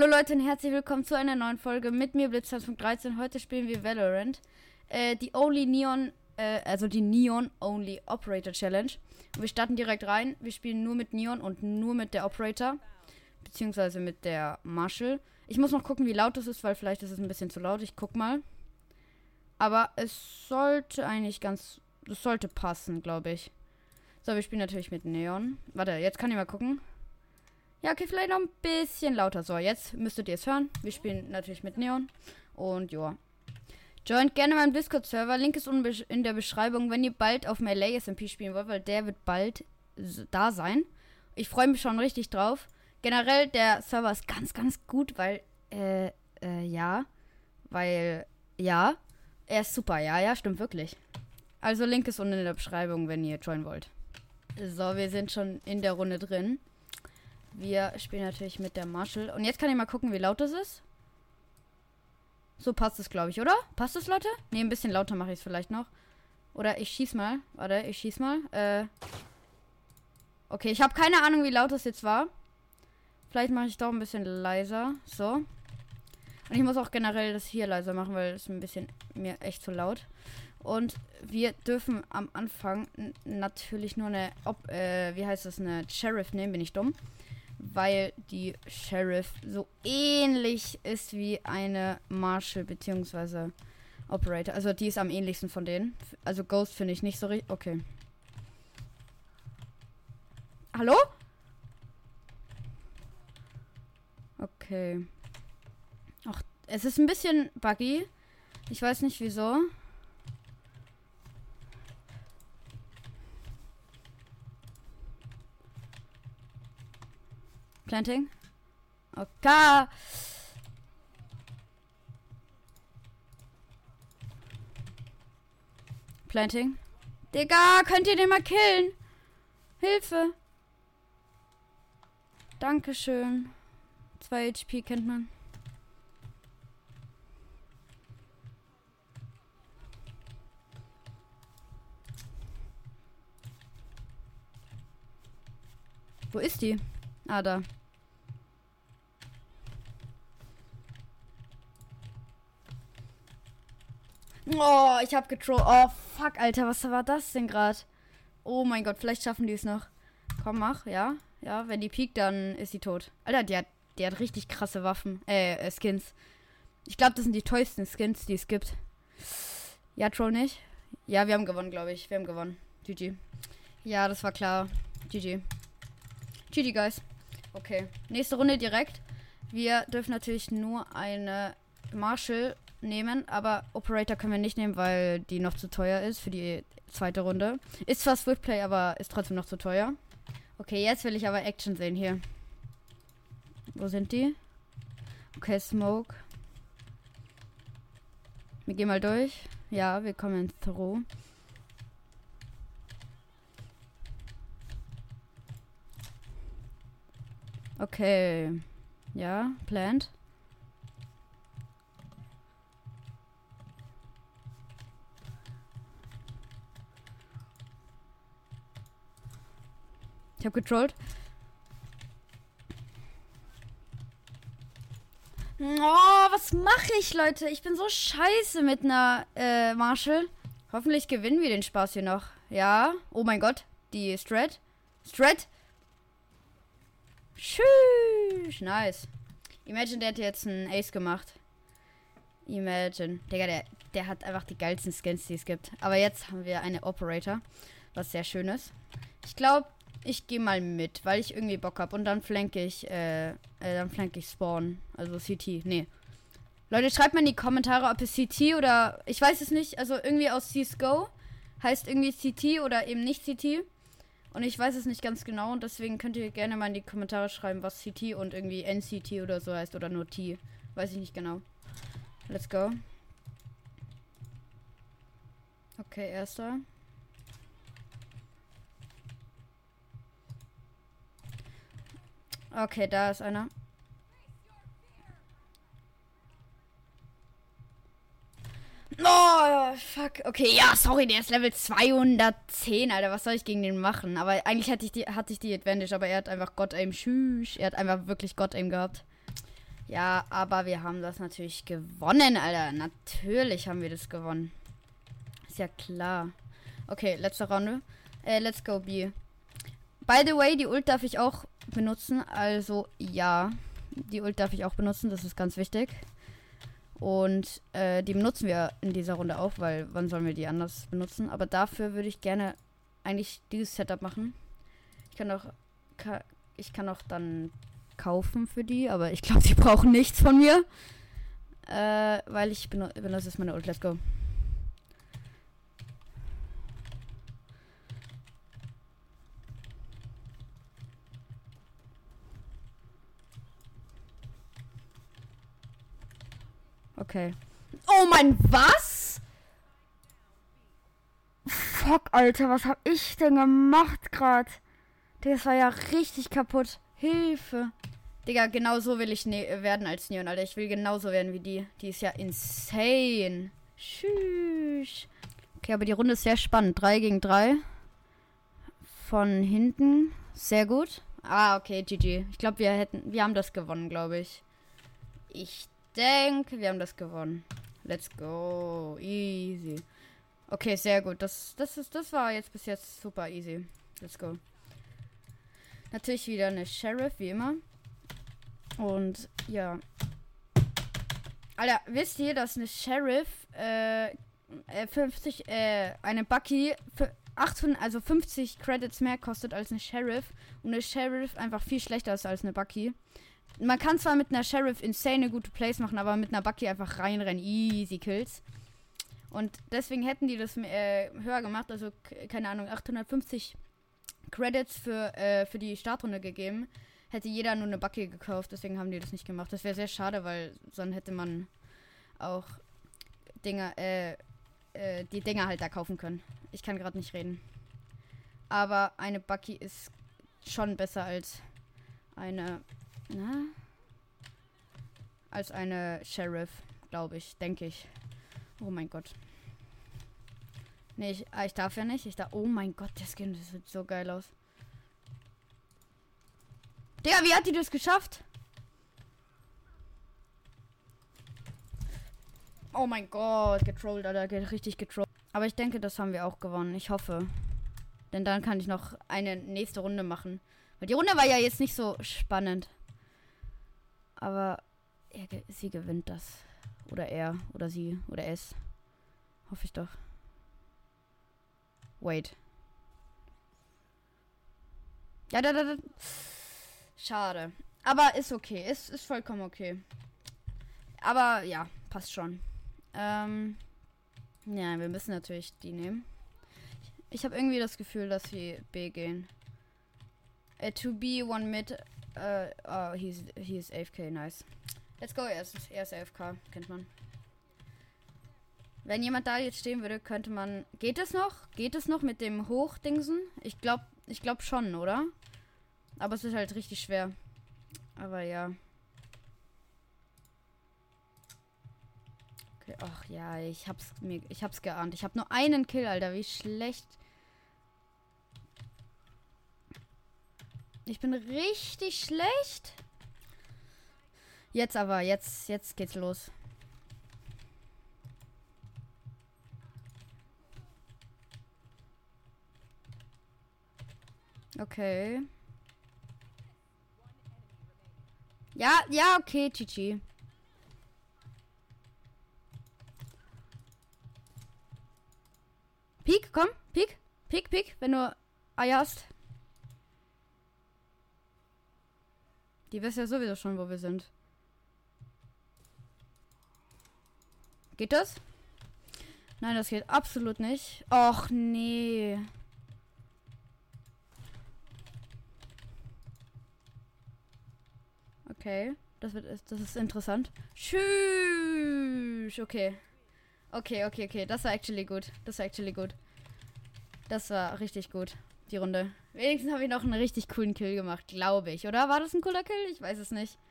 Hallo Leute und herzlich willkommen zu einer neuen Folge mit mir Blitz 13. Heute spielen wir Valorant. Äh, die Only Neon, äh, also die Neon Only Operator Challenge. Und wir starten direkt rein. Wir spielen nur mit Neon und nur mit der Operator. Beziehungsweise mit der Marshall. Ich muss noch gucken, wie laut es ist, weil vielleicht ist es ein bisschen zu laut. Ich guck mal. Aber es sollte eigentlich ganz. Es sollte passen, glaube ich. So, wir spielen natürlich mit Neon. Warte, jetzt kann ich mal gucken. Ja, okay, vielleicht noch ein bisschen lauter. So, jetzt müsstet ihr es hören. Wir spielen natürlich mit Neon. Und ja. Joint gerne meinen Discord-Server. Link ist in der Beschreibung, wenn ihr bald auf Melee SMP spielen wollt, weil der wird bald da sein. Ich freue mich schon richtig drauf. Generell, der Server ist ganz, ganz gut, weil, äh, äh, ja. Weil, ja. Er ist super, ja, ja, stimmt wirklich. Also, Link ist unten in der Beschreibung, wenn ihr joinen wollt. So, wir sind schon in der Runde drin. Wir spielen natürlich mit der Marshall. Und jetzt kann ich mal gucken, wie laut es ist. So passt es, glaube ich, oder? Passt es, Leute? Ne, ein bisschen lauter mache ich es vielleicht noch. Oder ich schieß mal. Warte, ich schieß mal. Äh. Okay, ich habe keine Ahnung, wie laut es jetzt war. Vielleicht mache ich doch ein bisschen leiser. So. Und ich muss auch generell das hier leiser machen, weil es ein bisschen mir echt zu laut. Und wir dürfen am Anfang natürlich nur eine, ob, äh, wie heißt das, eine Sheriff nehmen, bin ich dumm weil die Sheriff so ähnlich ist wie eine Marshall bzw. Operator. Also die ist am ähnlichsten von denen. Also Ghost finde ich nicht so richtig. Okay. Hallo? Okay. Ach, es ist ein bisschen buggy. Ich weiß nicht wieso. Planting. Okay. Planting. Digga, könnt ihr den mal killen? Hilfe. Dankeschön. 2 HP kennt man. Wo ist die? Ah, da. Oh, ich hab getrollt. Oh, fuck, Alter, was war das denn gerade? Oh mein Gott, vielleicht schaffen die es noch. Komm, mach, ja. Ja, wenn die piekt, dann ist sie tot. Alter, die hat, die hat richtig krasse Waffen. Äh, äh Skins. Ich glaube, das sind die teuersten Skins, die es gibt. Ja, Troll nicht? Ja, wir haben gewonnen, glaube ich. Wir haben gewonnen. GG. Ja, das war klar. GG. GG, guys. Okay. Nächste Runde direkt. Wir dürfen natürlich nur eine Marshall nehmen, aber Operator können wir nicht nehmen, weil die noch zu teuer ist für die zweite Runde. Ist zwar Swiftplay, aber ist trotzdem noch zu teuer. Okay, jetzt will ich aber Action sehen hier. Wo sind die? Okay, Smoke. Wir gehen mal durch. Ja, wir kommen Through. Okay. Ja, plant. Ich habe getrollt. Oh, was mache ich, Leute? Ich bin so scheiße mit einer äh, Marshall. Hoffentlich gewinnen wir den Spaß hier noch. Ja. Oh mein Gott. Die Strat. Strat. Tschüss. Nice. Imagine, der hat jetzt einen Ace gemacht. Imagine. Digga, der, der hat einfach die geilsten Skins, die es gibt. Aber jetzt haben wir eine Operator. Was sehr schön ist. Ich glaube, ich gehe mal mit, weil ich irgendwie Bock habe. Und dann flanke ich, äh, äh, dann flanke ich Spawn. Also CT. Nee. Leute, schreibt mal in die Kommentare, ob es CT oder. Ich weiß es nicht. Also irgendwie aus CSGO heißt irgendwie CT oder eben nicht CT. Und ich weiß es nicht ganz genau. Und deswegen könnt ihr gerne mal in die Kommentare schreiben, was CT und irgendwie NCT oder so heißt. Oder nur T. Weiß ich nicht genau. Let's go. Okay, erster. Okay, da ist einer. Oh, fuck. Okay, ja, sorry, der ist Level 210, Alter. Was soll ich gegen den machen? Aber eigentlich hatte ich die, hatte ich die Advantage, aber er hat einfach God-Aim. Tschüss. Er hat einfach wirklich God-Aim gehabt. Ja, aber wir haben das natürlich gewonnen, Alter. Natürlich haben wir das gewonnen. Ist ja klar. Okay, letzte Runde. Äh, let's go B. By the way, die Ult darf ich auch benutzen. Also ja, die Ult darf ich auch benutzen. Das ist ganz wichtig. Und äh, die benutzen wir in dieser Runde auch, weil wann sollen wir die anders benutzen? Aber dafür würde ich gerne eigentlich dieses Setup machen. Ich kann auch, ich kann auch dann kaufen für die, aber ich glaube, sie brauchen nichts von mir. Äh, weil ich benutze, benutze jetzt meine Ult. Let's go. Okay. Oh mein, was? Fuck, Alter, was hab ich denn gemacht gerade? Das war ja richtig kaputt. Hilfe. Digga, genau so will ich ne werden als Neon, Alter. Ich will genauso werden wie die. Die ist ja insane. Tschüss. Okay, aber die Runde ist sehr spannend. 3 gegen 3. Von hinten. Sehr gut. Ah, okay, GG. Ich glaube, wir hätten. Wir haben das gewonnen, glaube ich. Ich denke, wir haben das gewonnen. Let's go. Easy. Okay, sehr gut. Das, das, ist, das war jetzt bis jetzt super easy. Let's go. Natürlich wieder eine Sheriff, wie immer. Und ja. Alter, wisst ihr, dass eine Sheriff äh, 50, äh, äh, eine Bucky für 800, also 50 Credits mehr kostet als eine Sheriff und eine Sheriff einfach viel schlechter ist als eine Bucky. Man kann zwar mit einer Sheriff insane gute Plays machen, aber mit einer Bucky einfach reinrennen. Easy Kills. Und deswegen hätten die das äh, höher gemacht, also keine Ahnung, 850 Credits für, äh, für die Startrunde gegeben. Hätte jeder nur eine Bucky gekauft, deswegen haben die das nicht gemacht. Das wäre sehr schade, weil sonst hätte man auch Dinger, äh, äh, die Dinger halt da kaufen können. Ich kann gerade nicht reden. Aber eine Bucky ist schon besser als eine na? Als eine Sheriff, glaube ich, denke ich. Oh mein Gott. Nee, ich, ah, ich darf ja nicht. Ich darf. Oh mein Gott, der Skin, das sieht so geil aus. Digga, wie hat die das geschafft? Oh mein Gott, getrollt, Alter, richtig getrollt. Aber ich denke, das haben wir auch gewonnen. Ich hoffe. Denn dann kann ich noch eine nächste Runde machen. Weil die Runde war ja jetzt nicht so spannend. Aber er, sie gewinnt das. Oder er. Oder sie. Oder es. Hoffe ich doch. Wait. Ja, da, da, da. Schade. Aber ist okay. Ist, ist vollkommen okay. Aber ja, passt schon. Ähm. Ja, wir müssen natürlich die nehmen. Ich habe irgendwie das Gefühl, dass wir B gehen. Uh, to be one mid Uh, oh, he's, he's AFK, nice. Let's go, er ist, er ist AFK, kennt man. Wenn jemand da jetzt stehen würde, könnte man. Geht es noch? Geht es noch mit dem Hochdingsen? Ich glaube, ich glaube schon, oder? Aber es ist halt richtig schwer. Aber ja. Okay, ach ja, ich hab's mir, ich hab's geahnt. Ich hab nur einen Kill, Alter. Wie schlecht Ich bin richtig schlecht. Jetzt aber, jetzt, jetzt geht's los. Okay. Ja, ja, okay, Chichi. Peak, komm, Peak, Peak, Peak, wenn du Eier hast. Die weiß ja sowieso schon, wo wir sind. Geht das? Nein, das geht absolut nicht. Och, nee. Okay. Das, wird, das ist interessant. Tschüss. Okay. Okay, okay, okay. Das war actually gut. Das war actually gut. Das war richtig gut die Runde. Wenigstens habe ich noch einen richtig coolen Kill gemacht, glaube ich. Oder war das ein cooler Kill? Ich weiß es nicht.